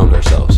found ourselves.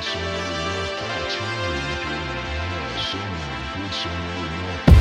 good summer, you. know,